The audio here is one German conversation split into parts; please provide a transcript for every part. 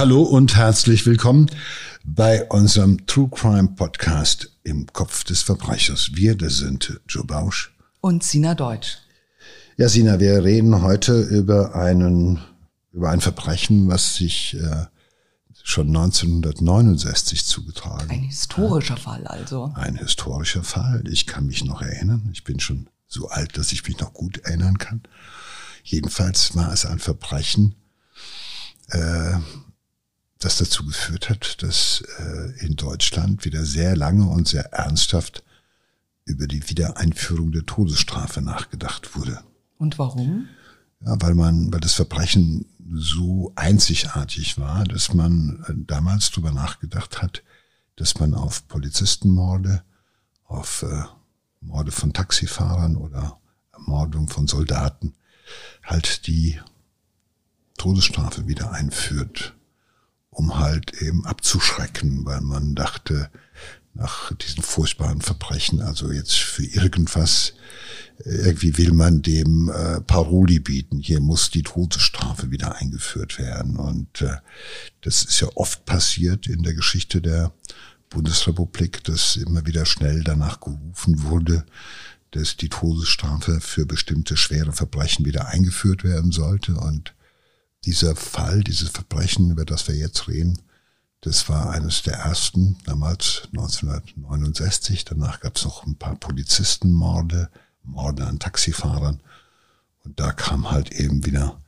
hallo und herzlich willkommen bei unserem True Crime Podcast im Kopf des Verbrechers. Wir, das sind Joe Bausch und Sina Deutsch. Ja, Sina, wir reden heute über einen, über ein Verbrechen, was sich äh, schon 1969 zugetragen. Ein historischer hat. Fall also. Ein historischer Fall. Ich kann mich noch erinnern. Ich bin schon so alt, dass ich mich noch gut erinnern kann. Jedenfalls war es ein Verbrechen, äh, das dazu geführt hat, dass äh, in Deutschland wieder sehr lange und sehr ernsthaft über die Wiedereinführung der Todesstrafe nachgedacht wurde. Und warum? Ja, weil man, weil das Verbrechen so einzigartig war, dass man äh, damals darüber nachgedacht hat, dass man auf Polizistenmorde, auf äh, Morde von Taxifahrern oder Ermordung von Soldaten halt die Todesstrafe wieder einführt, um halt eben abzuschrecken, weil man dachte, nach diesen furchtbaren Verbrechen, also jetzt für irgendwas, irgendwie will man dem äh, Paroli bieten. Hier muss die Todesstrafe wieder eingeführt werden. Und äh, das ist ja oft passiert in der Geschichte der Bundesrepublik, dass immer wieder schnell danach gerufen wurde, dass die Todesstrafe für bestimmte schwere Verbrechen wieder eingeführt werden sollte. Und dieser Fall, dieses Verbrechen, über das wir jetzt reden, das war eines der ersten, damals 1969. Danach gab es noch ein paar Polizistenmorde, Morde an Taxifahrern. Und da kam halt eben wieder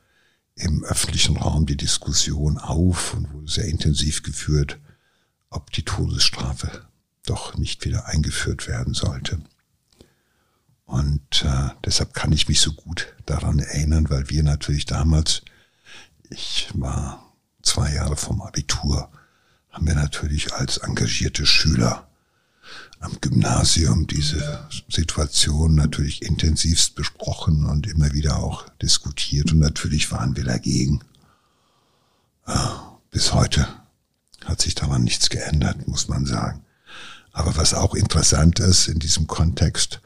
im öffentlichen Raum die Diskussion auf und wurde sehr intensiv geführt, ob die Todesstrafe doch nicht wieder eingeführt werden sollte. Und äh, deshalb kann ich mich so gut daran erinnern, weil wir natürlich damals ich war zwei Jahre vom Abitur, haben wir natürlich als engagierte Schüler am Gymnasium diese Situation natürlich intensivst besprochen und immer wieder auch diskutiert. Und natürlich waren wir dagegen. Bis heute hat sich daran nichts geändert, muss man sagen. Aber was auch interessant ist in diesem Kontext,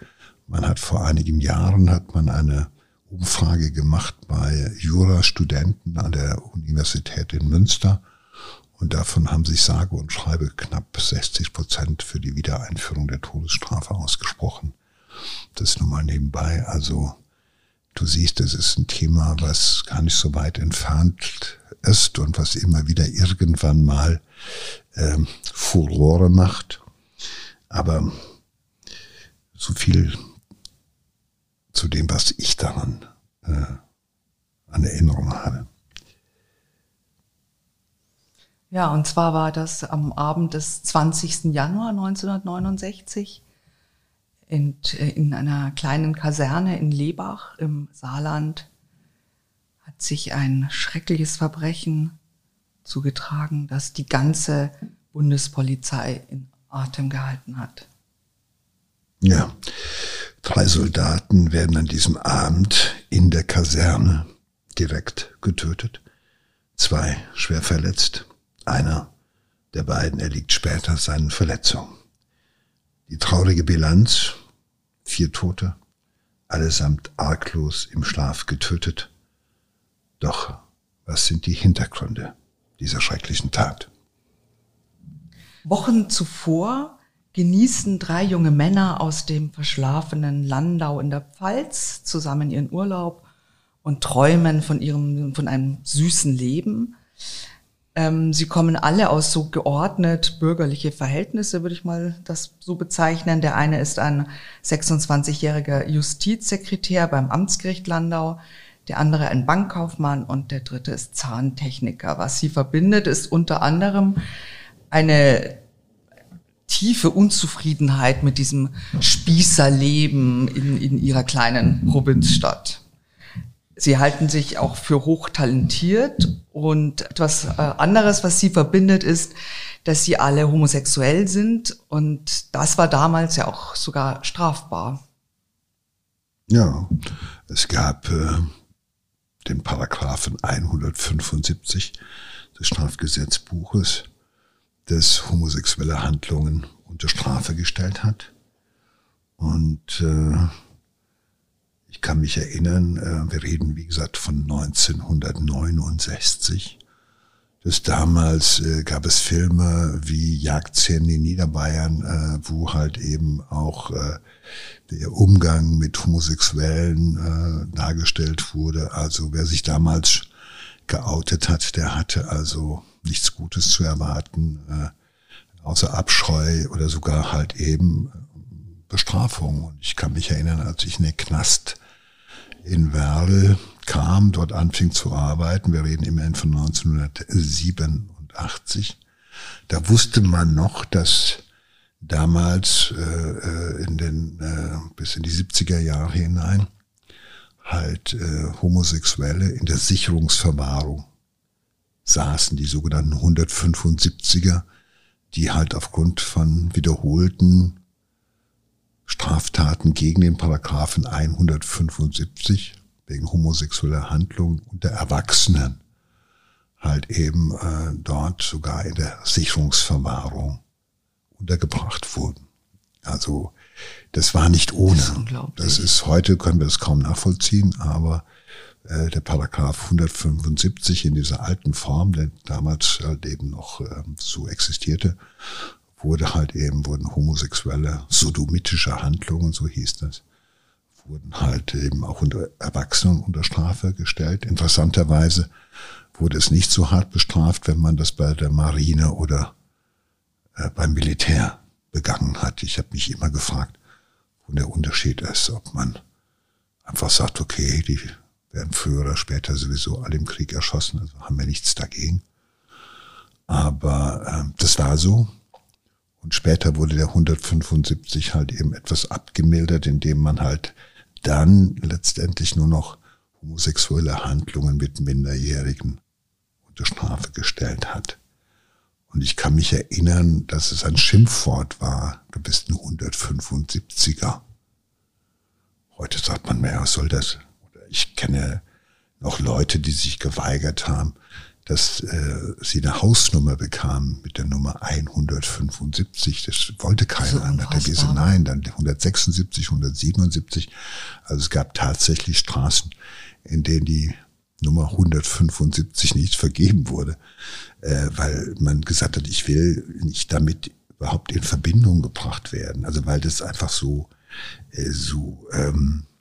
man hat vor einigen Jahren hat man eine Umfrage gemacht bei Jurastudenten an der Universität in Münster. Und davon haben sich sage und schreibe knapp 60 Prozent für die Wiedereinführung der Todesstrafe ausgesprochen. Das nur mal nebenbei. Also du siehst, es ist ein Thema, was gar nicht so weit entfernt ist und was immer wieder irgendwann mal ähm, Furore macht. Aber so viel zu dem, was ich daran äh, an Erinnerung habe. Ja, und zwar war das am Abend des 20. Januar 1969 in, in einer kleinen Kaserne in Lebach im Saarland hat sich ein schreckliches Verbrechen zugetragen, das die ganze Bundespolizei in Atem gehalten hat. Ja, Drei Soldaten werden an diesem Abend in der Kaserne direkt getötet. Zwei schwer verletzt. Einer der beiden erliegt später seinen Verletzungen. Die traurige Bilanz, vier Tote, allesamt arglos im Schlaf getötet. Doch was sind die Hintergründe dieser schrecklichen Tat? Wochen zuvor genießen drei junge Männer aus dem verschlafenen Landau in der Pfalz zusammen ihren Urlaub und träumen von ihrem, von einem süßen Leben. Ähm, sie kommen alle aus so geordnet bürgerliche Verhältnisse, würde ich mal das so bezeichnen. Der eine ist ein 26-jähriger Justizsekretär beim Amtsgericht Landau, der andere ein Bankkaufmann und der dritte ist Zahntechniker. Was sie verbindet, ist unter anderem eine tiefe Unzufriedenheit mit diesem Spießerleben in, in ihrer kleinen Provinzstadt. Sie halten sich auch für hochtalentiert und etwas äh, anderes, was sie verbindet, ist, dass sie alle homosexuell sind und das war damals ja auch sogar strafbar. Ja, es gab äh, den Paragraphen 175 des Strafgesetzbuches, das homosexuelle Handlungen unter Strafe gestellt hat. Und äh, ich kann mich erinnern, äh, wir reden wie gesagt von 1969. dass damals äh, gab es Filme wie Jagdszenen in Niederbayern, äh, wo halt eben auch äh, der Umgang mit Homosexuellen äh, dargestellt wurde. Also wer sich damals geoutet hat, der hatte also nichts Gutes zu erwarten, äh, außer Abscheu oder sogar halt eben Bestrafung. Und ich kann mich erinnern, als ich in den Knast in Werl kam, dort anfing zu arbeiten, wir reden immerhin von 1987, da wusste man noch, dass damals äh, äh in den äh, bis in die 70er Jahre hinein halt äh, Homosexuelle in der Sicherungsverwahrung saßen, die sogenannten 175er, die halt aufgrund von wiederholten Straftaten gegen den Paragraphen 175 wegen homosexueller Handlungen unter Erwachsenen halt eben äh, dort sogar in der Sicherungsverwahrung untergebracht wurden. Also das war nicht ohne. Das, das ist heute können wir das kaum nachvollziehen, aber äh, der Paragraph 175 in dieser alten Form, der damals halt eben noch äh, so existierte, wurde halt eben wurden homosexuelle sodomitische Handlungen, so hieß das, wurden halt eben auch unter Erwachsenen unter Strafe gestellt. Interessanterweise wurde es nicht so hart bestraft, wenn man das bei der Marine oder äh, beim Militär begangen hat. Ich habe mich immer gefragt, wo der Unterschied ist, ob man einfach sagt, okay, die werden früher oder später sowieso alle im Krieg erschossen, also haben wir nichts dagegen. Aber äh, das war so. Und später wurde der 175 halt eben etwas abgemildert, indem man halt dann letztendlich nur noch homosexuelle Handlungen mit Minderjährigen unter Strafe gestellt hat. Und ich kann mich erinnern, dass es ein Schimpfwort war, du bist ein 175er. Heute sagt man mehr, was soll das? Ich kenne noch Leute, die sich geweigert haben, dass äh, sie eine Hausnummer bekamen mit der Nummer 175. Das wollte keiner. Dann hat er Nein, dann 176, 177. Also es gab tatsächlich Straßen, in denen die Nummer 175 nicht vergeben wurde, äh, weil man gesagt hat, ich will nicht damit überhaupt in Verbindung gebracht werden. Also weil das einfach so, äh, so ähm, äh,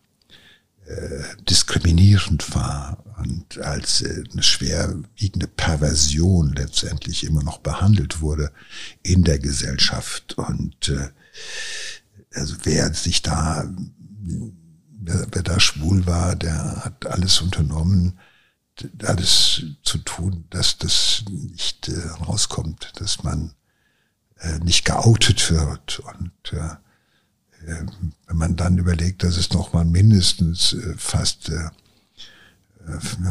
diskriminierend war und als äh, eine schwerwiegende Perversion letztendlich immer noch behandelt wurde in der Gesellschaft. Und äh, also wer sich da, wer, wer da schwul war, der hat alles unternommen, alles zu tun, dass das nicht äh, rauskommt, dass man äh, nicht geoutet wird und äh, wenn man dann überlegt, dass es noch mal mindestens äh, fast äh, äh,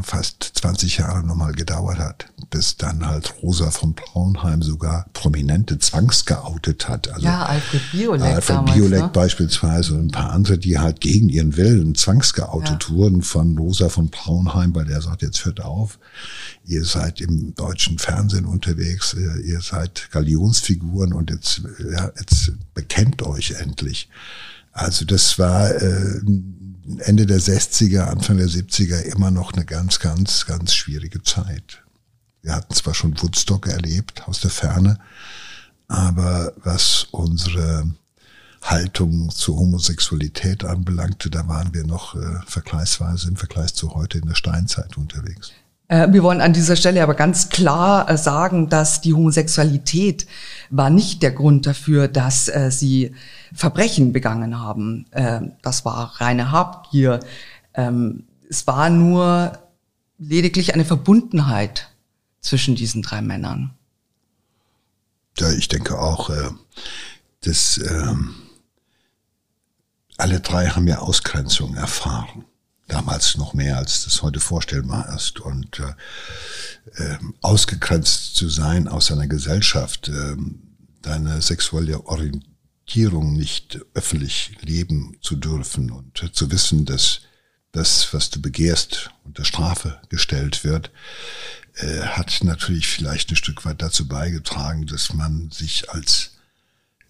fast 20 Jahre nochmal gedauert hat, bis dann halt Rosa von Braunheim sogar Prominente zwangsgeoutet hat. Also ja, Alfred Biolek Alfred damals, Biolek ne? beispielsweise und ein paar andere, die halt gegen ihren Willen zwangsgeoutet ja. wurden von Rosa von Braunheim, weil der sagt, jetzt hört auf, ihr seid im deutschen Fernsehen unterwegs, ihr seid Galionsfiguren und jetzt, ja, jetzt bekennt euch endlich. Also das war äh, Ende der 60er, Anfang der 70er immer noch eine ganz, ganz, ganz schwierige Zeit. Wir hatten zwar schon Woodstock erlebt aus der Ferne, aber was unsere Haltung zur Homosexualität anbelangte, da waren wir noch äh, vergleichsweise im Vergleich zu heute in der Steinzeit unterwegs. Äh, wir wollen an dieser Stelle aber ganz klar äh, sagen, dass die Homosexualität war nicht der Grund dafür, dass äh, sie Verbrechen begangen haben. Das war reine Habgier. Ähm, es war nur lediglich eine Verbundenheit zwischen diesen drei Männern. Ja, ich denke auch, dass ähm, alle drei haben ja Ausgrenzung erfahren damals noch mehr, als das heute vorstellbar ist. Und äh, äh, ausgegrenzt zu sein aus einer Gesellschaft, äh, deine sexuelle Orientierung nicht öffentlich leben zu dürfen und zu wissen, dass das, was du begehrst, unter Strafe gestellt wird, äh, hat natürlich vielleicht ein Stück weit dazu beigetragen, dass man sich als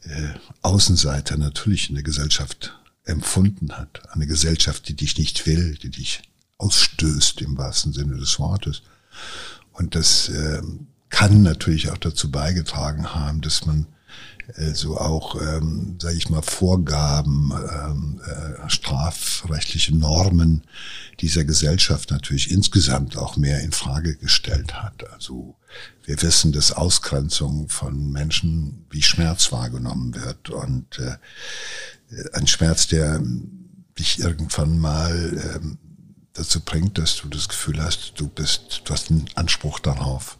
äh, Außenseiter natürlich in der Gesellschaft empfunden hat. Eine Gesellschaft, die dich nicht will, die dich ausstößt im wahrsten Sinne des Wortes. Und das äh, kann natürlich auch dazu beigetragen haben, dass man so auch, ähm, sage ich mal, Vorgaben, ähm, äh, strafrechtliche Normen dieser Gesellschaft natürlich insgesamt auch mehr in Frage gestellt hat. Also wir wissen, dass Ausgrenzung von Menschen wie Schmerz wahrgenommen wird und äh, ein Schmerz, der dich irgendwann mal ähm, dazu bringt, dass du das Gefühl hast, du bist, du hast einen Anspruch darauf,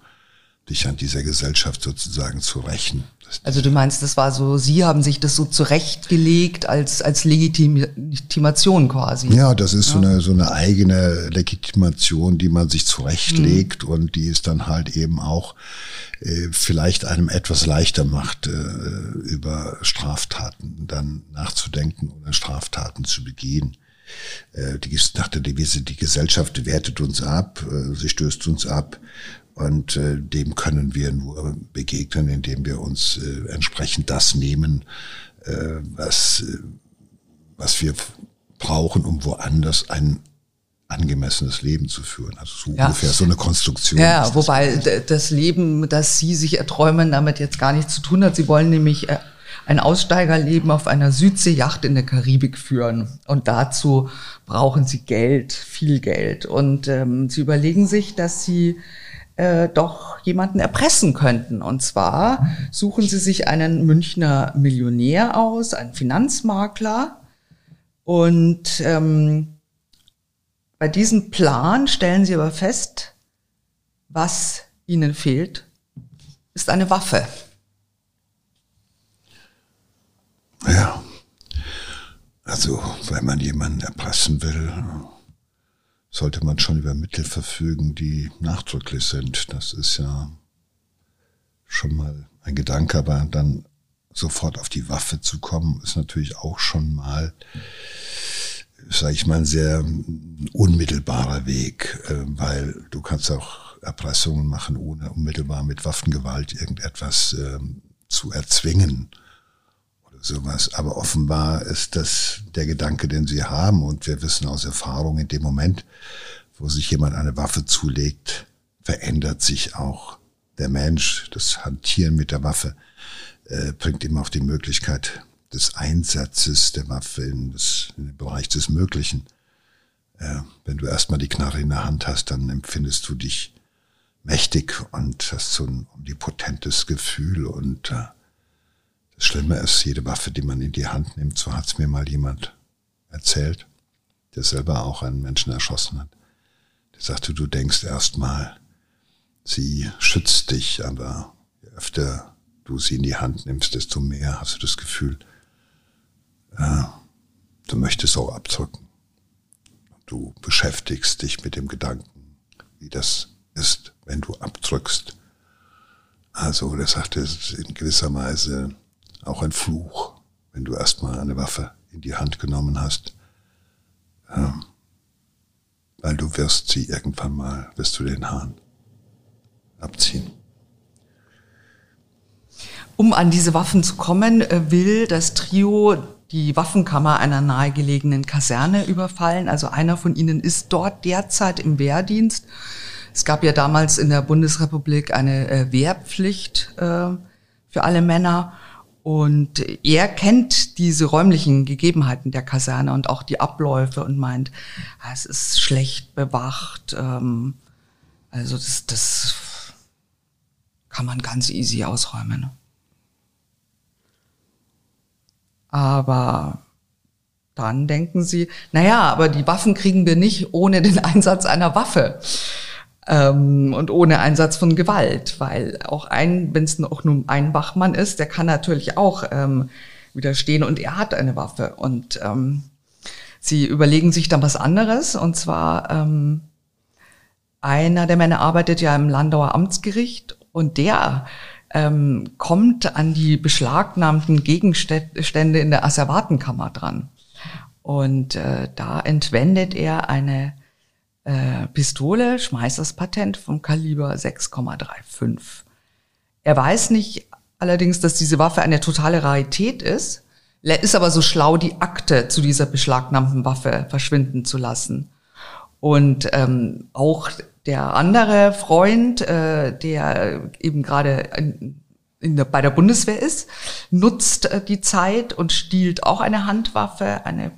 dich an dieser Gesellschaft sozusagen zu rächen. Also du meinst, das war so, Sie haben sich das so zurechtgelegt als, als Legitimation quasi. Ja, das ist ja. so, eine, so eine eigene Legitimation, die man sich zurechtlegt mhm. und die es dann halt eben auch äh, vielleicht einem etwas leichter macht, äh, über Straftaten dann nachzudenken oder Straftaten zu begehen. Äh, die, nach der Devise, die Gesellschaft wertet uns ab, äh, sie stößt uns ab und äh, dem können wir nur begegnen, indem wir uns äh, entsprechend das nehmen, äh, was, äh, was wir brauchen, um woanders ein angemessenes Leben zu führen. Also so ja. ungefähr so eine Konstruktion. Ja, wobei das Leben, das Sie sich erträumen, damit jetzt gar nichts zu tun hat. Sie wollen nämlich ein Aussteigerleben auf einer Südseejacht in der Karibik führen. Und dazu brauchen Sie Geld, viel Geld. Und ähm, Sie überlegen sich, dass Sie äh, doch jemanden erpressen könnten. Und zwar suchen sie sich einen Münchner Millionär aus, einen Finanzmakler. Und ähm, bei diesem Plan stellen sie aber fest, was ihnen fehlt, ist eine Waffe. Ja, also wenn man jemanden erpressen will, sollte man schon über Mittel verfügen, die nachdrücklich sind. Das ist ja schon mal ein Gedanke, aber dann sofort auf die Waffe zu kommen, ist natürlich auch schon mal, sage ich mal, ein sehr unmittelbarer Weg, äh, weil du kannst auch Erpressungen machen, ohne unmittelbar mit Waffengewalt irgendetwas ähm, zu erzwingen sowas. Aber offenbar ist das der Gedanke, den sie haben. Und wir wissen aus Erfahrung, in dem Moment, wo sich jemand eine Waffe zulegt, verändert sich auch der Mensch. Das Hantieren mit der Waffe äh, bringt ihm auf die Möglichkeit des Einsatzes der Waffe in, das, in den Bereich des Möglichen. Äh, wenn du erstmal die Knarre in der Hand hast, dann empfindest du dich mächtig und hast so ein omnipotentes Gefühl und äh, das Schlimme ist, jede Waffe, die man in die Hand nimmt, so hat es mir mal jemand erzählt, der selber auch einen Menschen erschossen hat. Der sagte, du denkst erstmal, sie schützt dich, aber je öfter du sie in die Hand nimmst, desto mehr hast du das Gefühl, äh, du möchtest auch abdrücken. Du beschäftigst dich mit dem Gedanken, wie das ist, wenn du abdrückst. Also, der sagte, in gewisser Weise auch ein Fluch, wenn du erstmal eine Waffe in die Hand genommen hast. Ähm, weil du wirst sie irgendwann mal, wirst du den Hahn abziehen. Um an diese Waffen zu kommen, äh, will das Trio die Waffenkammer einer nahegelegenen Kaserne überfallen. Also einer von ihnen ist dort derzeit im Wehrdienst. Es gab ja damals in der Bundesrepublik eine äh, Wehrpflicht äh, für alle Männer. Und er kennt diese räumlichen Gegebenheiten der Kaserne und auch die Abläufe und meint, ah, es ist schlecht bewacht. Ähm, also das, das kann man ganz easy ausräumen. Aber dann denken sie, naja, aber die Waffen kriegen wir nicht ohne den Einsatz einer Waffe ähm, und ohne Einsatz von Gewalt, weil auch ein, wenn es auch nur ein Wachmann ist, der kann natürlich auch ähm, widerstehen und er hat eine Waffe und ähm, sie überlegen sich dann was anderes und zwar ähm, einer der Männer arbeitet ja im Landauer Amtsgericht und der ähm, kommt an die beschlagnahmten Gegenstände in der Asservatenkammer dran. Und äh, da entwendet er eine äh, Pistole, schmeißt das Patent vom Kaliber 6,35. Er weiß nicht allerdings, dass diese Waffe eine totale Rarität ist, ist aber so schlau, die Akte zu dieser beschlagnahmten Waffe verschwinden zu lassen. Und ähm, auch der andere Freund, äh, der eben gerade bei der Bundeswehr ist, nutzt äh, die Zeit und stiehlt auch eine Handwaffe, eine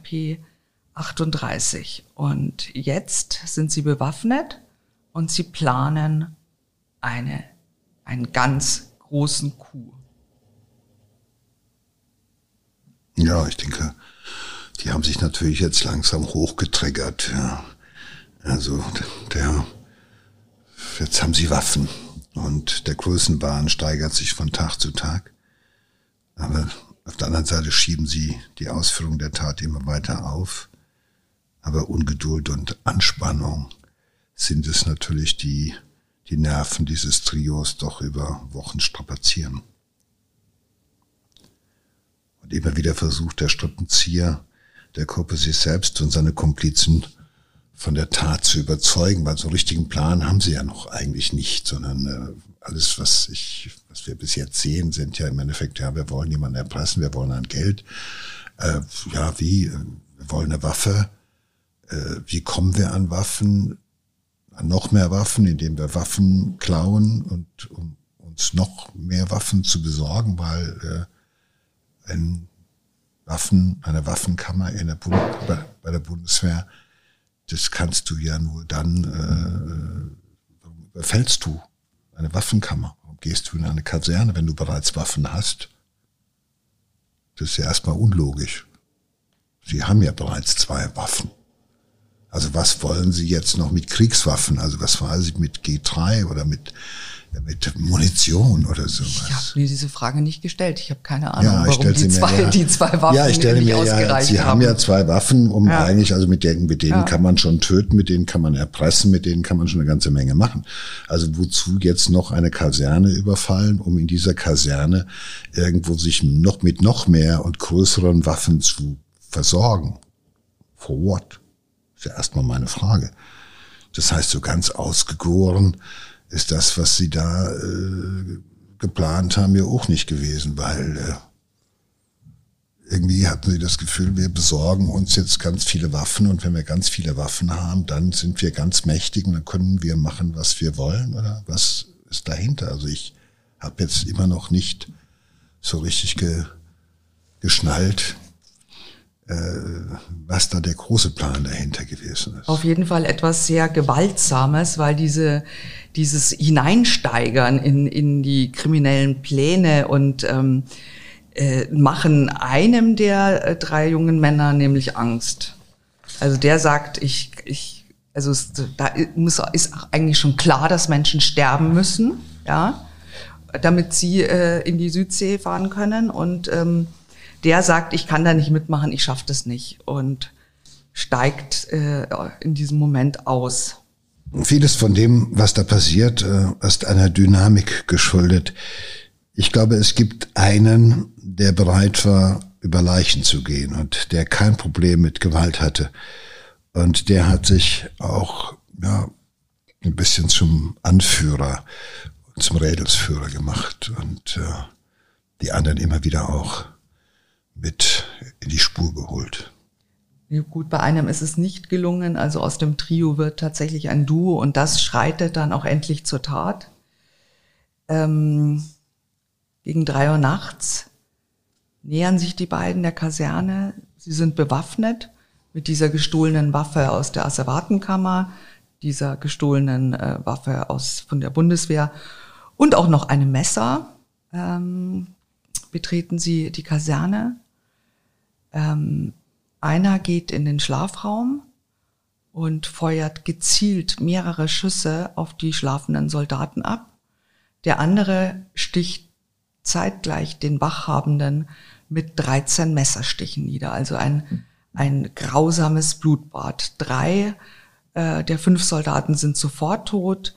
P38. Und jetzt sind sie bewaffnet und sie planen eine, einen ganz großen Coup. Ja, ich denke, die haben sich natürlich jetzt langsam hochgetriggert. Ja. Also der, jetzt haben sie Waffen und der Größenwahn steigert sich von Tag zu Tag. Aber auf der anderen Seite schieben sie die Ausführung der Tat immer weiter auf. Aber Ungeduld und Anspannung sind es natürlich, die die Nerven dieses Trios doch über Wochen strapazieren. Und immer wieder versucht der Strippenzieher der Gruppe sich selbst und seine Komplizen von der Tat zu überzeugen, weil so einen richtigen Plan haben sie ja noch eigentlich nicht, sondern äh, alles, was ich, was wir bis jetzt sehen, sind ja im Endeffekt, ja, wir wollen jemanden erpressen, wir wollen ein Geld, äh, ja, wie, wir wollen eine Waffe, wie kommen wir an Waffen, an noch mehr Waffen, indem wir Waffen klauen und um uns noch mehr Waffen zu besorgen, weil äh, ein Waffen, eine Waffenkammer in der Bund, bei, bei der Bundeswehr, das kannst du ja nur dann, äh, warum überfällst du eine Waffenkammer? Warum gehst du in eine Kaserne, wenn du bereits Waffen hast? Das ist ja erstmal unlogisch. Sie haben ja bereits zwei Waffen. Also was wollen Sie jetzt noch mit Kriegswaffen? Also was weiß ich mit G3 oder mit mit Munition oder sowas? Ich habe mir diese Frage nicht gestellt. Ich habe keine Ahnung, ja, warum die, zwei, mir, ja. die zwei Waffen ja, ich stelle mir, ja, Sie haben. haben ja zwei Waffen, um ja. eigentlich, also mit denen, mit denen kann man schon töten, mit denen kann man erpressen, mit denen kann man schon eine ganze Menge machen. Also wozu jetzt noch eine Kaserne überfallen, um in dieser Kaserne irgendwo sich noch mit noch mehr und größeren Waffen zu versorgen? For what? Ist ja erstmal meine Frage. Das heißt, so ganz ausgegoren ist das, was sie da äh, geplant haben, ja auch nicht gewesen, weil äh, irgendwie hatten sie das Gefühl, wir besorgen uns jetzt ganz viele Waffen und wenn wir ganz viele Waffen haben, dann sind wir ganz mächtig und dann können wir machen, was wir wollen oder was ist dahinter? Also ich habe jetzt immer noch nicht so richtig ge, geschnallt, was da der große Plan dahinter gewesen ist. Auf jeden Fall etwas sehr Gewaltsames, weil diese, dieses Hineinsteigern in, in die kriminellen Pläne und ähm, äh, machen einem der äh, drei jungen Männer nämlich Angst. Also der sagt, ich, ich, also es, da muss, ist eigentlich schon klar, dass Menschen sterben müssen, ja, damit sie äh, in die Südsee fahren können und ähm, der sagt, ich kann da nicht mitmachen, ich schaffe das nicht und steigt äh, in diesem Moment aus. Vieles von dem, was da passiert, äh, ist einer Dynamik geschuldet. Ich glaube, es gibt einen, der bereit war, über Leichen zu gehen und der kein Problem mit Gewalt hatte. Und der hat sich auch ja, ein bisschen zum Anführer, zum Rädelsführer gemacht und äh, die anderen immer wieder auch mit in die Spur geholt. Gut, bei einem ist es nicht gelungen. Also aus dem Trio wird tatsächlich ein Duo und das schreitet dann auch endlich zur Tat. Ähm, gegen drei Uhr nachts nähern sich die beiden der Kaserne. Sie sind bewaffnet mit dieser gestohlenen Waffe aus der Asservatenkammer, dieser gestohlenen äh, Waffe aus von der Bundeswehr und auch noch einem Messer. Ähm, betreten sie die Kaserne ähm, einer geht in den Schlafraum und feuert gezielt mehrere Schüsse auf die schlafenden Soldaten ab. Der andere sticht zeitgleich den Wachhabenden mit 13 Messerstichen nieder. Also ein, ein grausames Blutbad. Drei äh, der fünf Soldaten sind sofort tot.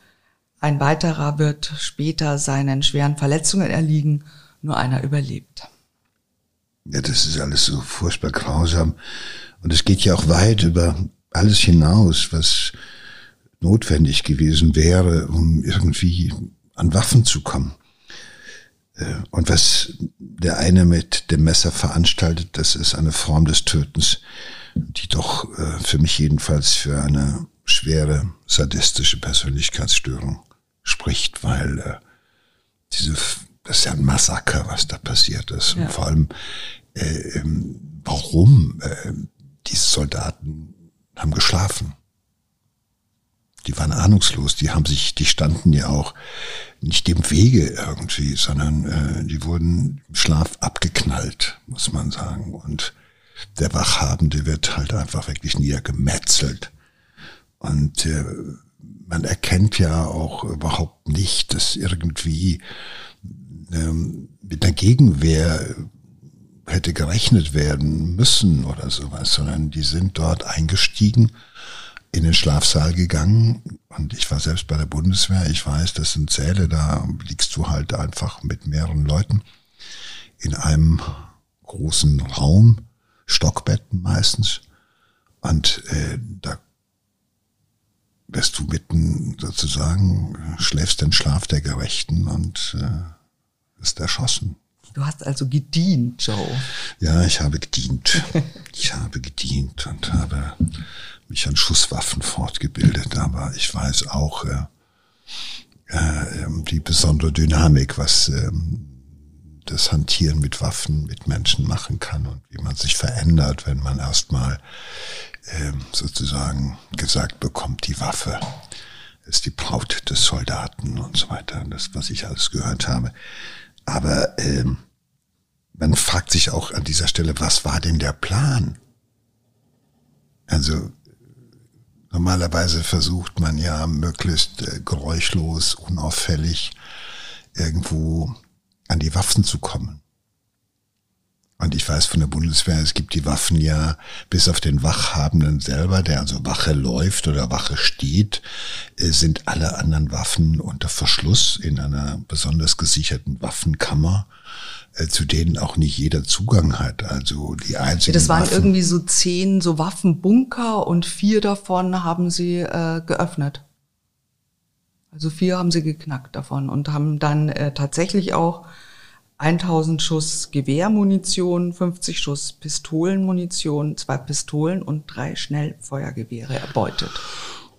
Ein weiterer wird später seinen schweren Verletzungen erliegen. Nur einer überlebt. Ja, das ist alles so furchtbar grausam. Und es geht ja auch weit über alles hinaus, was notwendig gewesen wäre, um irgendwie an Waffen zu kommen. Äh, und was der eine mit dem Messer veranstaltet, das ist eine Form des Tötens, die doch äh, für mich jedenfalls für eine schwere sadistische Persönlichkeitsstörung spricht, weil äh, diese, das ist ja ein Massaker, was da passiert ist. Ja. Und vor allem, äh, ähm, warum äh, diese Soldaten haben geschlafen. Die waren ahnungslos, die haben sich, die standen ja auch nicht dem Wege irgendwie, sondern äh, die wurden im Schlaf abgeknallt, muss man sagen. Und der Wachhabende wird halt einfach wirklich niedergemetzelt. Und äh, man erkennt ja auch überhaupt nicht, dass irgendwie ähm, mit der Gegenwehr hätte gerechnet werden müssen oder sowas, sondern die sind dort eingestiegen, in den Schlafsaal gegangen und ich war selbst bei der Bundeswehr. Ich weiß, das sind Säle, da liegst du halt einfach mit mehreren Leuten in einem großen Raum, Stockbetten meistens. Und äh, da wirst du mitten sozusagen, schläfst den Schlaf der Gerechten und äh, ist erschossen. Du hast also gedient, Joe. Ja, ich habe gedient. ich habe gedient und habe mich an Schusswaffen fortgebildet, aber ich weiß auch äh, äh, die besondere Dynamik, was äh, das Hantieren mit Waffen mit Menschen machen kann und wie man sich verändert, wenn man erstmal äh, sozusagen gesagt bekommt, die Waffe ist die Braut des Soldaten und so weiter, das, was ich alles gehört habe. Aber ähm, man fragt sich auch an dieser Stelle, was war denn der Plan? Also normalerweise versucht man ja möglichst äh, geräuschlos, unauffällig irgendwo an die Waffen zu kommen. Und ich weiß von der Bundeswehr, es gibt die Waffen ja bis auf den Wachhabenden selber, der also Wache läuft oder Wache steht, äh, sind alle anderen Waffen unter Verschluss in einer besonders gesicherten Waffenkammer äh, zu denen auch nicht jeder Zugang hat. Also die einzigen. Das waren Waffen, irgendwie so zehn so Waffenbunker und vier davon haben sie äh, geöffnet. Also vier haben sie geknackt davon und haben dann äh, tatsächlich auch 1000 Schuss Gewehrmunition, 50 Schuss Pistolenmunition, zwei Pistolen und drei Schnellfeuergewehre erbeutet.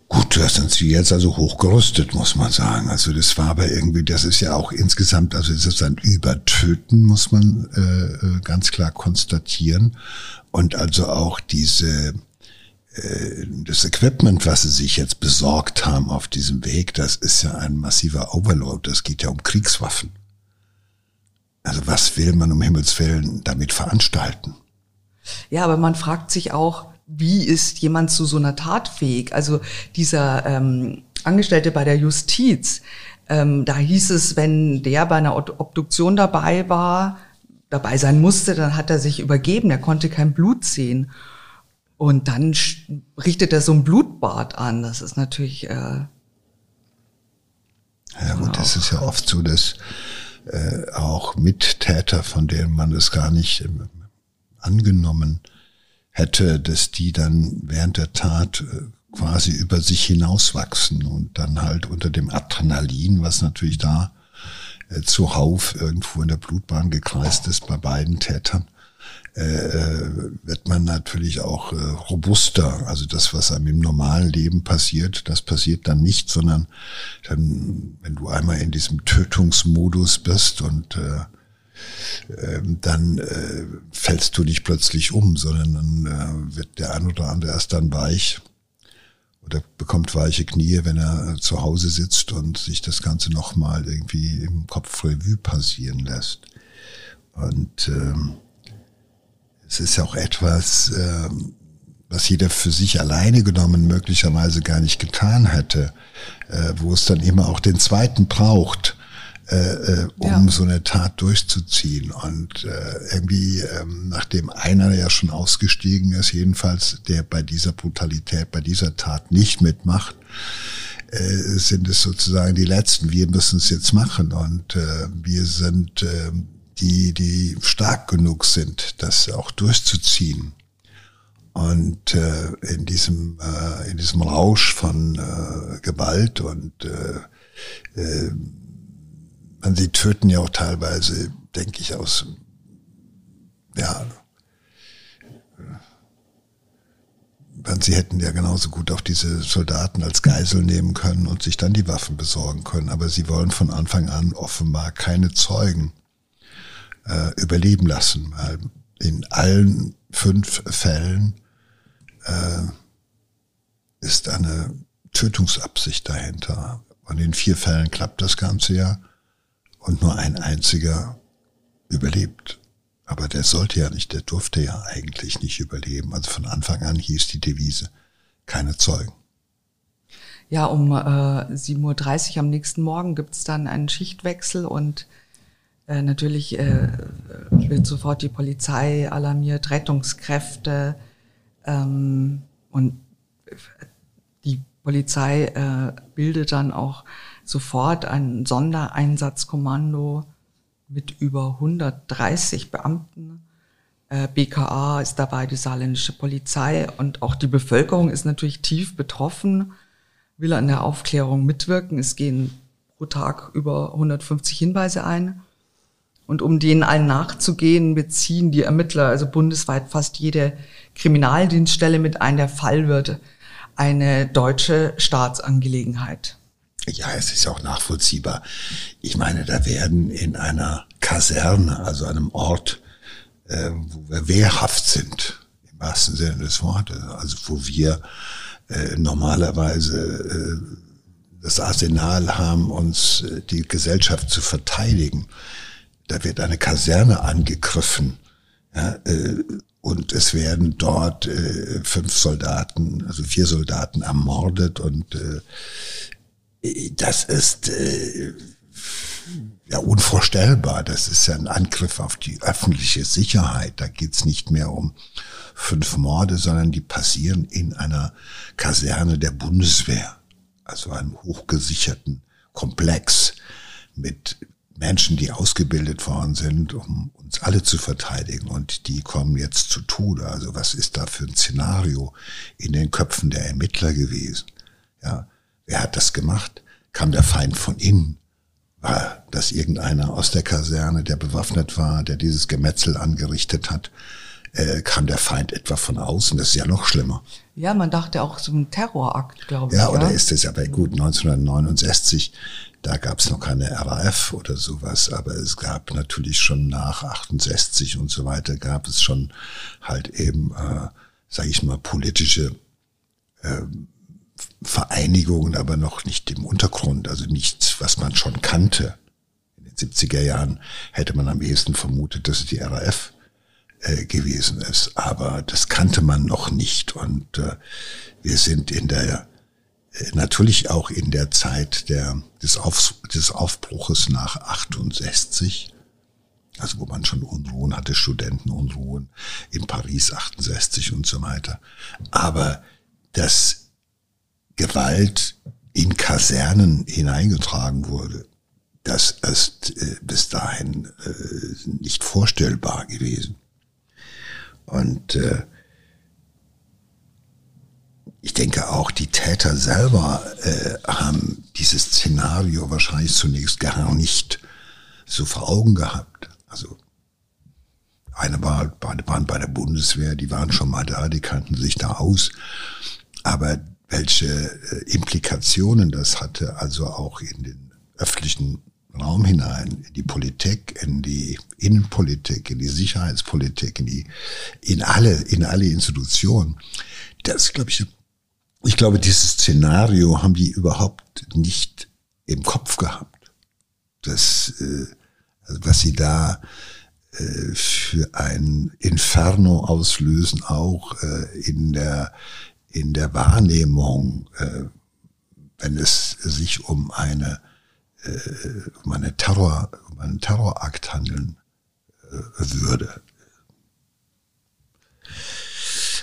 Gut, das sind sie jetzt also hochgerüstet, muss man sagen. Also das war aber irgendwie, das ist ja auch insgesamt, also es ist ein Übertöten, muss man äh, äh, ganz klar konstatieren. Und also auch diese äh, das Equipment, was sie sich jetzt besorgt haben auf diesem Weg, das ist ja ein massiver Overload. Das geht ja um Kriegswaffen. Also was will man um Himmels Willen damit veranstalten? Ja, aber man fragt sich auch, wie ist jemand zu so einer Tat fähig? Also dieser ähm, Angestellte bei der Justiz, ähm, da hieß es, wenn der bei einer Obduktion dabei war, dabei sein musste, dann hat er sich übergeben, er konnte kein Blut sehen. Und dann richtet er so ein Blutbad an. Das ist natürlich. Äh, ja gut, das ist ja oft so, dass äh, auch Mittäter, von denen man es gar nicht äh, angenommen hätte, dass die dann während der Tat äh, quasi über sich hinauswachsen und dann halt unter dem Adrenalin, was natürlich da äh, zuhauf irgendwo in der Blutbahn gekreist ist bei beiden Tätern, wird man natürlich auch äh, robuster. Also das, was einem im normalen Leben passiert, das passiert dann nicht, sondern dann, wenn du einmal in diesem Tötungsmodus bist und äh, ähm, dann äh, fällst du nicht plötzlich um, sondern dann äh, wird der ein oder andere erst dann weich oder bekommt weiche Knie, wenn er zu Hause sitzt und sich das Ganze nochmal irgendwie im Kopf Revue passieren lässt. Und ähm, es ist ja auch etwas, ähm, was jeder für sich alleine genommen möglicherweise gar nicht getan hätte, äh, wo es dann immer auch den zweiten braucht, äh, äh, um ja. so eine Tat durchzuziehen. Und äh, irgendwie, ähm, nachdem einer ja schon ausgestiegen ist, jedenfalls der bei dieser Brutalität, bei dieser Tat nicht mitmacht, äh, sind es sozusagen die Letzten. Wir müssen es jetzt machen und äh, wir sind äh, die, die stark genug sind, das auch durchzuziehen. Und äh, in diesem äh, in diesem Rausch von äh, Gewalt und äh, äh, sie töten ja auch teilweise, denke ich, aus, ja, sie hätten ja genauso gut auch diese Soldaten als Geisel nehmen können und sich dann die Waffen besorgen können. Aber sie wollen von Anfang an offenbar keine Zeugen äh, überleben lassen, weil in allen fünf Fällen äh, ist eine Tötungsabsicht dahinter. Und in vier Fällen klappt das Ganze ja und nur ein einziger überlebt. Aber der sollte ja nicht, der durfte ja eigentlich nicht überleben. Also von Anfang an hieß die Devise, keine Zeugen. Ja, um äh, 7.30 Uhr am nächsten Morgen gibt's dann einen Schichtwechsel und äh, natürlich äh, wird sofort die Polizei alarmiert, Rettungskräfte ähm, und die Polizei äh, bildet dann auch sofort ein Sondereinsatzkommando mit über 130 Beamten. Äh, BKA ist dabei, die saarländische Polizei und auch die Bevölkerung ist natürlich tief betroffen, will an der Aufklärung mitwirken. Es gehen pro Tag über 150 Hinweise ein. Und um denen allen nachzugehen, beziehen die Ermittler also bundesweit fast jede Kriminaldienststelle mit ein. Der Fall wird eine deutsche Staatsangelegenheit. Ja, es ist auch nachvollziehbar. Ich meine, da werden in einer Kaserne, also einem Ort, äh, wo wir wehrhaft sind, im wahrsten Sinne des Wortes, also wo wir äh, normalerweise äh, das Arsenal haben, uns äh, die Gesellschaft zu verteidigen. Da wird eine Kaserne angegriffen. Ja, äh, und es werden dort äh, fünf Soldaten, also vier Soldaten ermordet und äh, das ist äh, ja unvorstellbar. Das ist ja ein Angriff auf die öffentliche Sicherheit. Da geht's nicht mehr um fünf Morde, sondern die passieren in einer Kaserne der Bundeswehr, also einem hochgesicherten Komplex mit Menschen, die ausgebildet worden sind, um uns alle zu verteidigen und die kommen jetzt zu Tode. Also was ist da für ein Szenario in den Köpfen der Ermittler gewesen? Ja, Wer hat das gemacht? Kam der Feind von innen? War das irgendeiner aus der Kaserne, der bewaffnet war, der dieses Gemetzel angerichtet hat? Äh, kam der Feind etwa von außen? Das ist ja noch schlimmer. Ja, man dachte auch so ein Terrorakt, glaube ich. Ja, oder ja? ist es ja bei gut 1969, da gab es noch keine RAF oder sowas, aber es gab natürlich schon nach 68 und so weiter, gab es schon halt eben, äh, sage ich mal, politische äh, Vereinigungen, aber noch nicht im Untergrund, also nichts, was man schon kannte. In den 70er Jahren hätte man am ehesten vermutet, dass es die RAF äh, gewesen ist, aber das kannte man noch nicht. Und äh, wir sind in der natürlich auch in der Zeit der, des, Auf, des Aufbruches nach 68, also wo man schon Unruhen hatte, Studentenunruhen in Paris 68 und so weiter. Aber das Gewalt in Kasernen hineingetragen wurde, das ist äh, bis dahin äh, nicht vorstellbar gewesen. Und äh, ich denke auch, die Täter selber äh, haben dieses Szenario wahrscheinlich zunächst gar nicht so vor Augen gehabt. Also eine war, waren bei der Bundeswehr, die waren schon mal da, die kannten sich da aus. Aber welche äh, Implikationen das hatte, also auch in den öffentlichen Raum hinein, in die Politik, in die Innenpolitik, in die Sicherheitspolitik, in die, in alle, in alle Institutionen. Das glaube ich, ich glaube, dieses Szenario haben die überhaupt nicht im Kopf gehabt. Das, äh, also was sie da äh, für ein Inferno auslösen, auch äh, in der in der Wahrnehmung, äh, wenn es sich um eine äh, um eine Terror, um einen Terrorakt handeln äh, würde.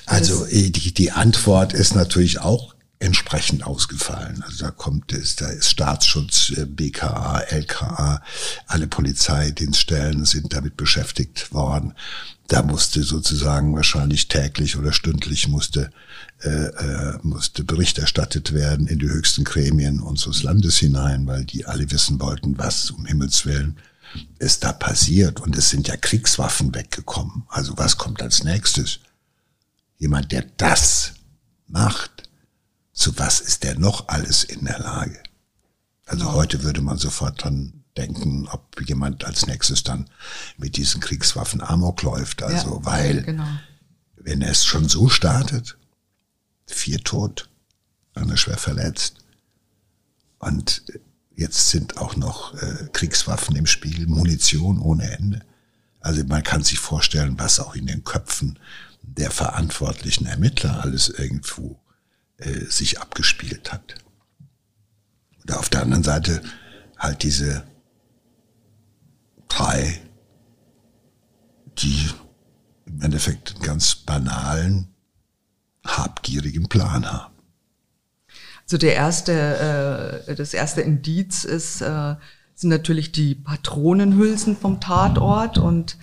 Also die, die Antwort ist natürlich auch entsprechend ausgefallen. Also da kommt es, da ist Staatsschutz, äh, BKA, LKA, alle Polizeidienststellen sind damit beschäftigt worden. Da musste sozusagen wahrscheinlich täglich oder stündlich musste äh, äh, musste Bericht erstattet werden in die höchsten Gremien unseres Landes hinein, weil die alle wissen wollten, was um Himmels Willen ist da passiert. Und es sind ja Kriegswaffen weggekommen. Also was kommt als nächstes? Jemand, der das Macht, zu was ist der noch alles in der Lage? Also heute würde man sofort dran denken, ob jemand als nächstes dann mit diesen Kriegswaffen Amok läuft. Also, ja, weil, genau. wenn er es schon so startet, vier tot, einer schwer verletzt, und jetzt sind auch noch äh, Kriegswaffen im Spiel, Munition ohne Ende. Also man kann sich vorstellen, was auch in den Köpfen der verantwortlichen Ermittler alles irgendwo äh, sich abgespielt hat. Und auf der anderen Seite halt diese drei, die im Endeffekt einen ganz banalen, habgierigen Plan haben. Also der erste, äh, das erste Indiz ist, äh, sind natürlich die Patronenhülsen vom Tatort und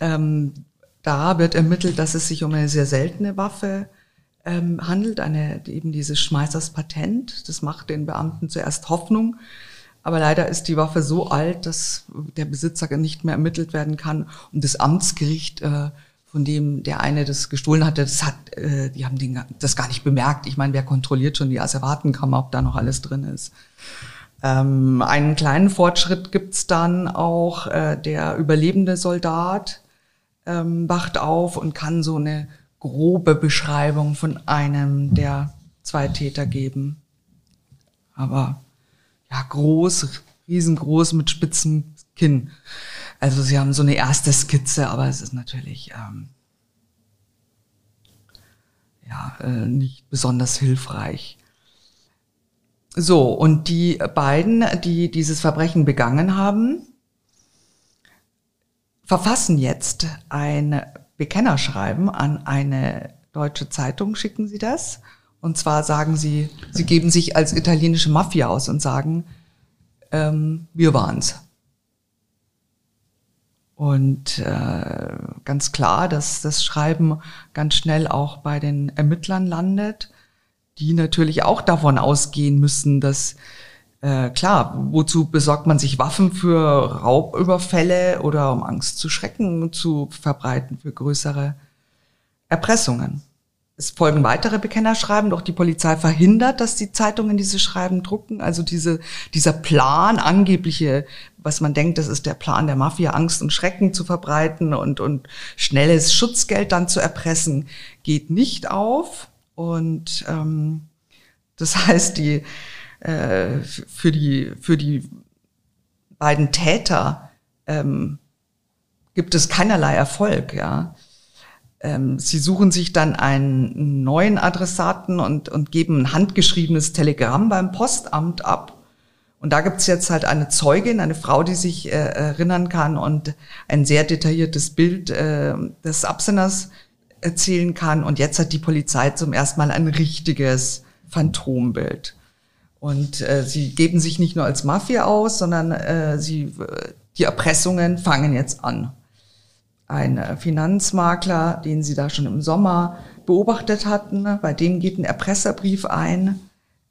ähm, da wird ermittelt, dass es sich um eine sehr seltene Waffe ähm, handelt, eine eben dieses Schmeißers Patent. Das macht den Beamten zuerst Hoffnung, aber leider ist die Waffe so alt, dass der Besitzer nicht mehr ermittelt werden kann und das Amtsgericht äh, von dem der eine das gestohlen hatte, das hat, äh, die haben den, das gar nicht bemerkt. Ich meine, wer kontrolliert schon die Asservatenkammer, ob da noch alles drin ist? Ähm, einen kleinen Fortschritt gibt's dann auch. Äh, der überlebende Soldat ähm, wacht auf und kann so eine grobe Beschreibung von einem der zwei Täter geben. Aber ja, groß, riesengroß mit spitzem Kinn. Also sie haben so eine erste Skizze, aber es ist natürlich ähm, ja äh, nicht besonders hilfreich. So, und die beiden, die dieses Verbrechen begangen haben, verfassen jetzt ein Bekennerschreiben an eine deutsche Zeitung, schicken sie das. Und zwar sagen sie, sie geben sich als italienische Mafia aus und sagen, ähm, wir waren's. Und äh, ganz klar, dass das Schreiben ganz schnell auch bei den Ermittlern landet die natürlich auch davon ausgehen müssen, dass äh, klar, wozu besorgt man sich Waffen für Raubüberfälle oder um Angst zu Schrecken zu verbreiten für größere Erpressungen? Es folgen weitere Bekennerschreiben, doch die Polizei verhindert, dass die Zeitungen diese Schreiben drucken. Also diese, dieser Plan, angebliche, was man denkt, das ist der Plan der Mafia, Angst und Schrecken zu verbreiten und, und schnelles Schutzgeld dann zu erpressen, geht nicht auf. Und ähm, das heißt, die äh, für die für die beiden Täter ähm, gibt es keinerlei Erfolg. Ja, ähm, sie suchen sich dann einen neuen Adressaten und und geben ein handgeschriebenes Telegramm beim Postamt ab. Und da gibt's jetzt halt eine Zeugin, eine Frau, die sich äh, erinnern kann und ein sehr detailliertes Bild äh, des Absenders erzählen kann. Und jetzt hat die Polizei zum ersten Mal ein richtiges Phantombild. Und äh, sie geben sich nicht nur als Mafia aus, sondern äh, sie, die Erpressungen fangen jetzt an. Ein äh, Finanzmakler, den sie da schon im Sommer beobachtet hatten, bei dem geht ein Erpresserbrief ein,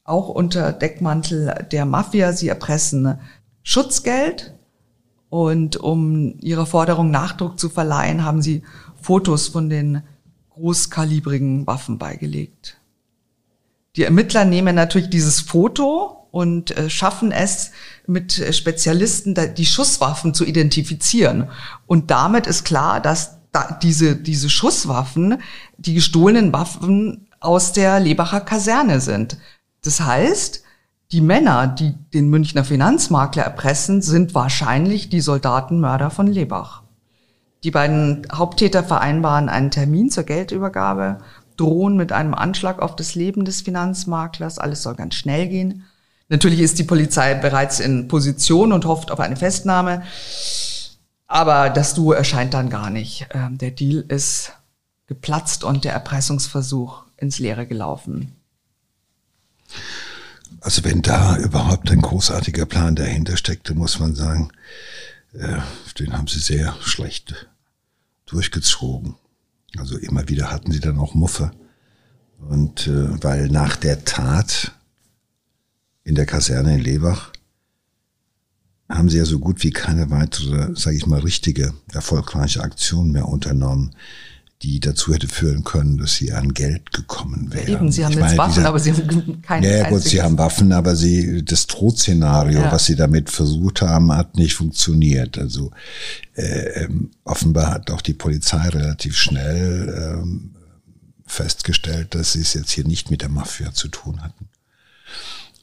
auch unter Deckmantel der Mafia. Sie erpressen Schutzgeld und um ihrer Forderung Nachdruck zu verleihen, haben sie Fotos von den großkalibrigen Waffen beigelegt. Die Ermittler nehmen natürlich dieses Foto und äh, schaffen es mit Spezialisten die Schusswaffen zu identifizieren. Und damit ist klar, dass da diese, diese Schusswaffen die gestohlenen Waffen aus der Lebacher Kaserne sind. Das heißt, die Männer, die den Münchner Finanzmakler erpressen, sind wahrscheinlich die Soldatenmörder von Lebach. Die beiden Haupttäter vereinbaren einen Termin zur Geldübergabe, drohen mit einem Anschlag auf das Leben des Finanzmaklers. Alles soll ganz schnell gehen. Natürlich ist die Polizei bereits in Position und hofft auf eine Festnahme. Aber das Duo erscheint dann gar nicht. Ähm, der Deal ist geplatzt und der Erpressungsversuch ins Leere gelaufen. Also wenn da überhaupt ein großartiger Plan dahinter steckte, muss man sagen, äh, den haben sie sehr schlecht durchgezogen. Also immer wieder hatten sie dann auch Muffe. Und äh, weil nach der Tat in der Kaserne in Lebach haben sie ja so gut wie keine weitere, sage ich mal, richtige, erfolgreiche Aktion mehr unternommen. Die dazu hätte führen können, dass sie an Geld gekommen wären. Eben, sie haben ich jetzt meine, Waffen, dieser, aber sie haben keine Ja, gut, sie haben Waffen, aber sie das Drohtszenario, ja. was sie damit versucht haben, hat nicht funktioniert. Also äh, ähm, offenbar hat auch die Polizei relativ schnell ähm, festgestellt, dass sie es jetzt hier nicht mit der Mafia zu tun hatten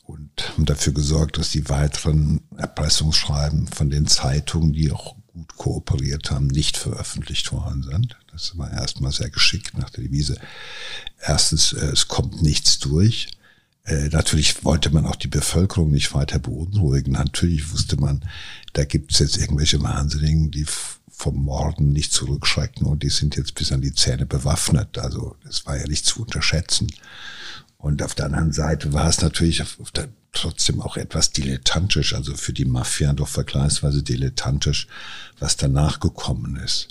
und haben dafür gesorgt, dass die weiteren Erpressungsschreiben von den Zeitungen, die auch gut kooperiert haben, nicht veröffentlicht worden sind. Das war erstmal sehr geschickt nach der Devise. Erstens, äh, es kommt nichts durch. Äh, natürlich wollte man auch die Bevölkerung nicht weiter beunruhigen. Natürlich wusste man, da gibt es jetzt irgendwelche Wahnsinnigen, die vom Morden nicht zurückschrecken und die sind jetzt bis an die Zähne bewaffnet. Also das war ja nicht zu unterschätzen. Und auf der anderen Seite war es natürlich auf der, trotzdem auch etwas dilettantisch, also für die Mafia doch vergleichsweise dilettantisch, was danach gekommen ist.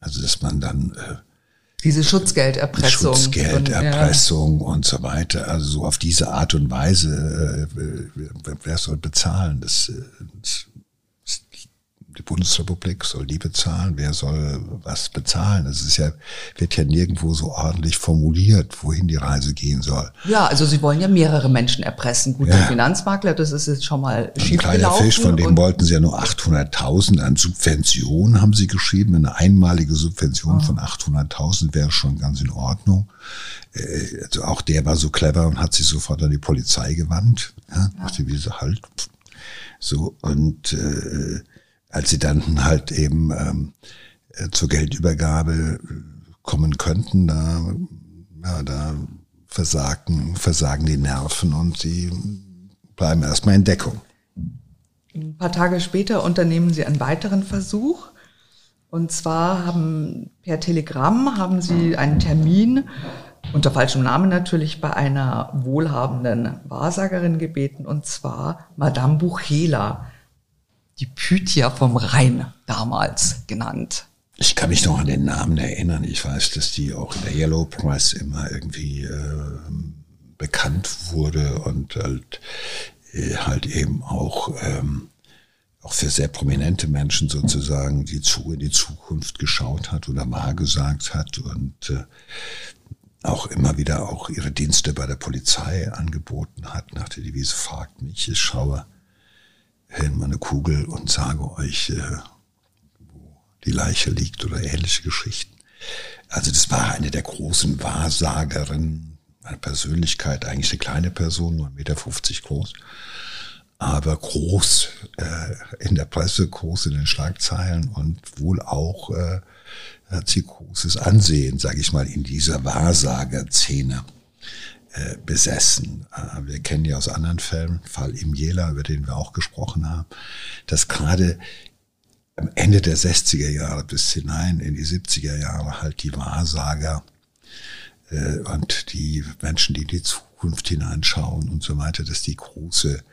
Also dass man dann äh, diese Schutzgelderpressung. Schutzgelderpressung und, ja. und so weiter. Also so auf diese Art und Weise, äh, wer soll bezahlen? Das, äh, das Bundesrepublik soll die bezahlen, wer soll was bezahlen. Das ist ja, wird ja nirgendwo so ordentlich formuliert, wohin die Reise gehen soll. Ja, also sie wollen ja mehrere Menschen erpressen. Gut, ja. der Finanzmakler, das ist jetzt schon mal schief Ein kleiner Fisch, von dem wollten sie ja nur 800.000 an Subventionen, haben sie geschrieben. Eine einmalige Subvention oh. von 800.000 wäre schon ganz in Ordnung. Äh, also auch der war so clever und hat sich sofort an die Polizei gewandt. Ja, ja. Dachte, wie sie halt so und äh, als sie dann halt eben ähm, äh, zur Geldübergabe äh, kommen könnten, da, ja, da versagen, versagen die Nerven und sie bleiben erstmal in Deckung. Ein paar Tage später unternehmen sie einen weiteren Versuch. Und zwar haben per Telegramm haben sie einen Termin unter falschem Namen natürlich bei einer wohlhabenden Wahrsagerin gebeten, und zwar Madame Buchela die Pythia vom Rhein damals genannt. Ich kann mich noch an den Namen erinnern. Ich weiß, dass die auch in der Yellow Press immer irgendwie äh, bekannt wurde und halt, äh, halt eben auch, ähm, auch für sehr prominente Menschen sozusagen die zu in die Zukunft geschaut hat oder wahrgesagt hat und äh, auch immer wieder auch ihre Dienste bei der Polizei angeboten hat nach der Devise fragt mich, ich schaue in meine Kugel und sage euch, äh, wo die Leiche liegt oder ähnliche Geschichten. Also das war eine der großen Wahrsagerinnen, eine Persönlichkeit, eigentlich eine kleine Person, nur 1,50 Meter groß, aber groß äh, in der Presse, groß in den Schlagzeilen und wohl auch äh, hat sie großes Ansehen, sage ich mal, in dieser Wahrsagerszene. Äh, besessen. Äh, wir kennen ja aus anderen Fällen, Fall im Jela, über den wir auch gesprochen haben, dass gerade am Ende der 60er Jahre bis hinein in die 70er Jahre halt die Wahrsager äh, und die Menschen, die in die Zukunft hineinschauen und so weiter, dass die große,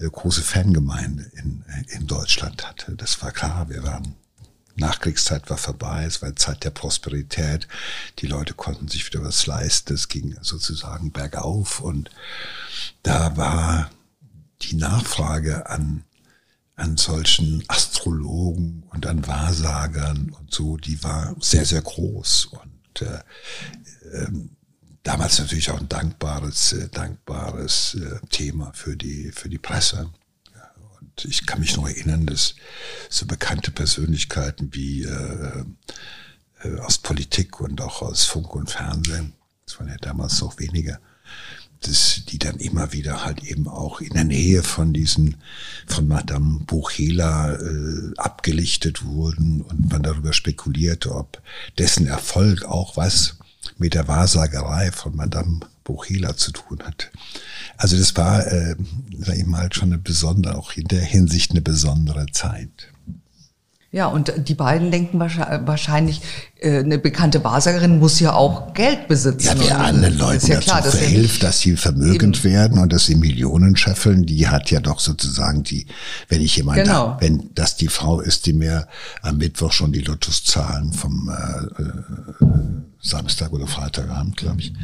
große Fangemeinde in, in Deutschland hatte. Das war klar, wir waren Nachkriegszeit war vorbei, es war Zeit der Prosperität. Die Leute konnten sich wieder was leisten. Es ging sozusagen bergauf und da war die Nachfrage an, an solchen Astrologen und an Wahrsagern und so, die war sehr, sehr groß und äh, ähm, damals natürlich auch ein dankbares, äh, dankbares äh, Thema für die, für die Presse ich kann mich noch erinnern, dass so bekannte Persönlichkeiten wie äh, äh, aus Politik und auch aus Funk und Fernsehen, das waren ja damals noch weniger, dass die dann immer wieder halt eben auch in der Nähe von diesen, von Madame Buchela äh, abgelichtet wurden und man darüber spekulierte, ob dessen Erfolg auch was mit der Wahrsagerei von Madame Buchela zu tun hat. Also das war, äh, sag ich mal, schon eine besondere, auch in der Hinsicht eine besondere Zeit. Ja, und die beiden denken wahrscheinlich, äh, eine bekannte Wahrsagerin muss ja auch Geld besitzen. Ja, wer anderen Leuten ja dazu klar, verhilft, dass sie vermögend eben. werden und dass sie Millionen scheffeln, die hat ja doch sozusagen die, wenn ich jemand, genau. Hab, wenn das die Frau ist, die mir am Mittwoch schon die Lotuszahlen vom äh, äh, Samstag oder Freitagabend, glaube ich,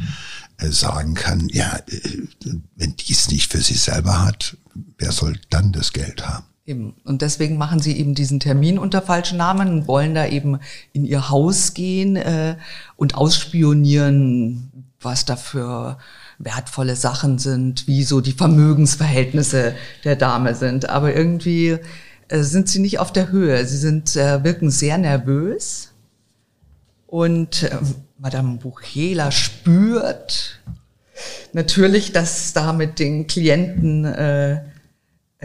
äh, sagen kann, ja, äh, wenn die es nicht für sich selber hat, wer soll dann das Geld haben? Eben. Und deswegen machen sie eben diesen Termin unter falschen Namen und wollen da eben in ihr Haus gehen äh, und ausspionieren, was da für wertvolle Sachen sind, wie so die Vermögensverhältnisse der Dame sind. Aber irgendwie äh, sind sie nicht auf der Höhe. Sie sind, äh, wirken sehr nervös. Und äh, Madame Buchela spürt natürlich, dass da mit den Klienten äh,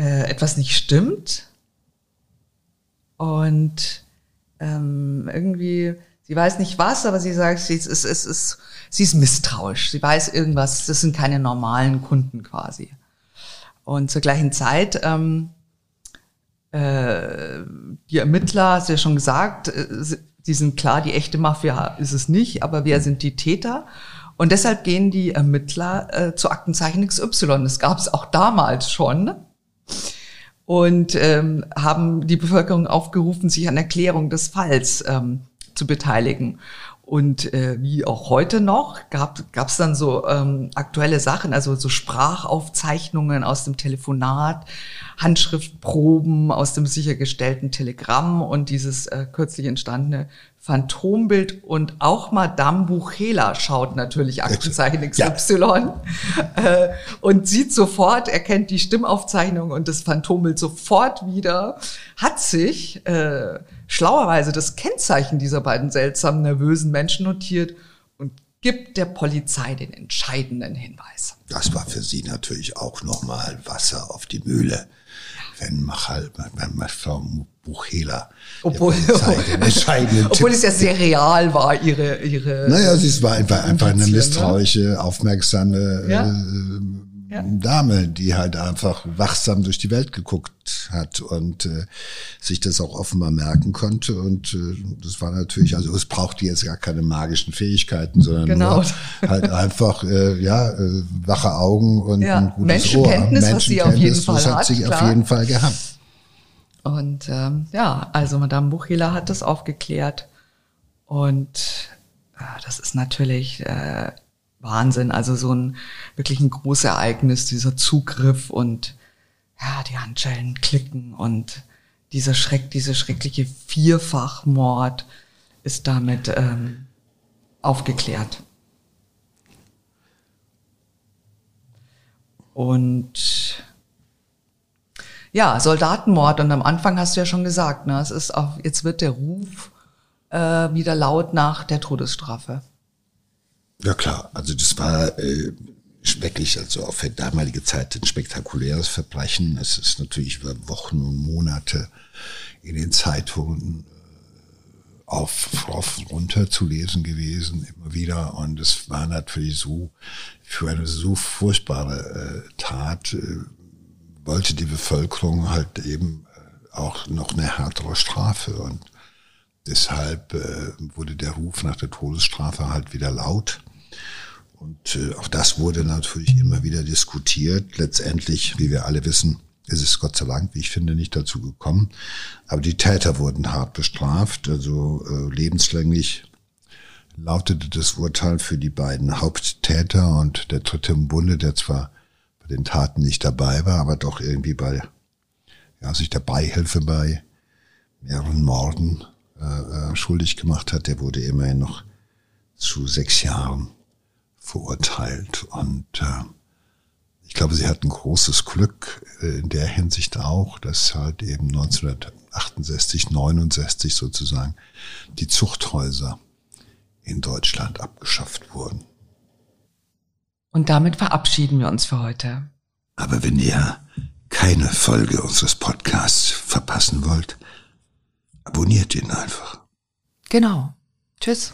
äh, etwas nicht stimmt. Und ähm, irgendwie, sie weiß nicht was, aber sie sagt, sie ist, ist, ist, ist, sie ist misstrauisch. Sie weiß irgendwas, das sind keine normalen Kunden quasi. Und zur gleichen Zeit, ähm, äh, die Ermittler, hast du ja schon gesagt, äh, sie sind klar, die echte Mafia ist es nicht, aber wer sind die Täter? Und deshalb gehen die Ermittler äh, zu Aktenzeichen XY. Das gab es auch damals schon und ähm, haben die Bevölkerung aufgerufen, sich an Erklärung des Falls ähm, zu beteiligen. Und äh, wie auch heute noch gab es dann so ähm, aktuelle Sachen, also so Sprachaufzeichnungen aus dem Telefonat, Handschriftproben aus dem sichergestellten Telegramm und dieses äh, kürzlich entstandene Phantombild und auch Madame Buchela schaut natürlich Aktenzeichen XY ja. äh, und sieht sofort, erkennt die Stimmaufzeichnung und das Phantombild sofort wieder, hat sich äh, schlauerweise das Kennzeichen dieser beiden seltsamen, nervösen Menschen notiert und gibt der Polizei den entscheidenden Hinweis. Das war für sie natürlich auch nochmal Wasser auf die Mühle wenn Machal, beim Frau Buchela, obwohl, obwohl es ja sehr real war, ihre, ihre. Naja, sie war einfach, einfach eine ne? misstrauische, aufmerksame ja? Ja. Dame, die halt einfach wachsam durch die Welt geguckt hat und äh, sich das auch offenbar merken konnte. Und äh, das war natürlich, also es brauchte jetzt gar keine magischen Fähigkeiten, sondern genau. halt einfach äh, ja äh, wache Augen und ja. ein gutes Menschenkenntnis, Ohr. was sie auf jeden Fall das hat, hat, sie auf jeden Fall gehabt. Und ähm, ja, also Madame Buchela hat das aufgeklärt und äh, das ist natürlich äh, Wahnsinn. Also so ein wirklich ein großes Ereignis, dieser Zugriff und ja, die Handschellen klicken und dieser Schreck, diese schreckliche Vierfachmord ist damit ähm, aufgeklärt. Und ja, Soldatenmord. Und am Anfang hast du ja schon gesagt, ne, es ist auch, jetzt wird der Ruf äh, wieder laut nach der Todesstrafe. Ja klar, also das war äh, wirklich, also auf die damalige Zeit ein spektakuläres Verbrechen. Es ist natürlich über Wochen und Monate in den Zeitungen äh, auf, auf runter zu lesen gewesen, immer wieder. Und es war natürlich so, für eine so furchtbare äh, Tat äh, wollte die Bevölkerung halt eben äh, auch noch eine härtere Strafe. Und deshalb äh, wurde der Ruf nach der Todesstrafe halt wieder laut. Und äh, auch das wurde natürlich immer wieder diskutiert. Letztendlich, wie wir alle wissen, ist es Gott sei Dank, wie ich finde, nicht dazu gekommen. Aber die Täter wurden hart bestraft, also äh, lebenslänglich lautete das Urteil für die beiden Haupttäter und der dritte im Bunde, der zwar bei den Taten nicht dabei war, aber doch irgendwie bei, ja, sich der Beihilfe bei mehreren Morden äh, äh, schuldig gemacht hat, der wurde immerhin noch zu sechs Jahren verurteilt. Und äh, ich glaube, sie hatten großes Glück äh, in der Hinsicht auch, dass halt eben 1968, 69 sozusagen die Zuchthäuser in Deutschland abgeschafft wurden. Und damit verabschieden wir uns für heute. Aber wenn ihr keine Folge unseres Podcasts verpassen wollt, abonniert ihn einfach. Genau. Tschüss.